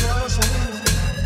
never knows.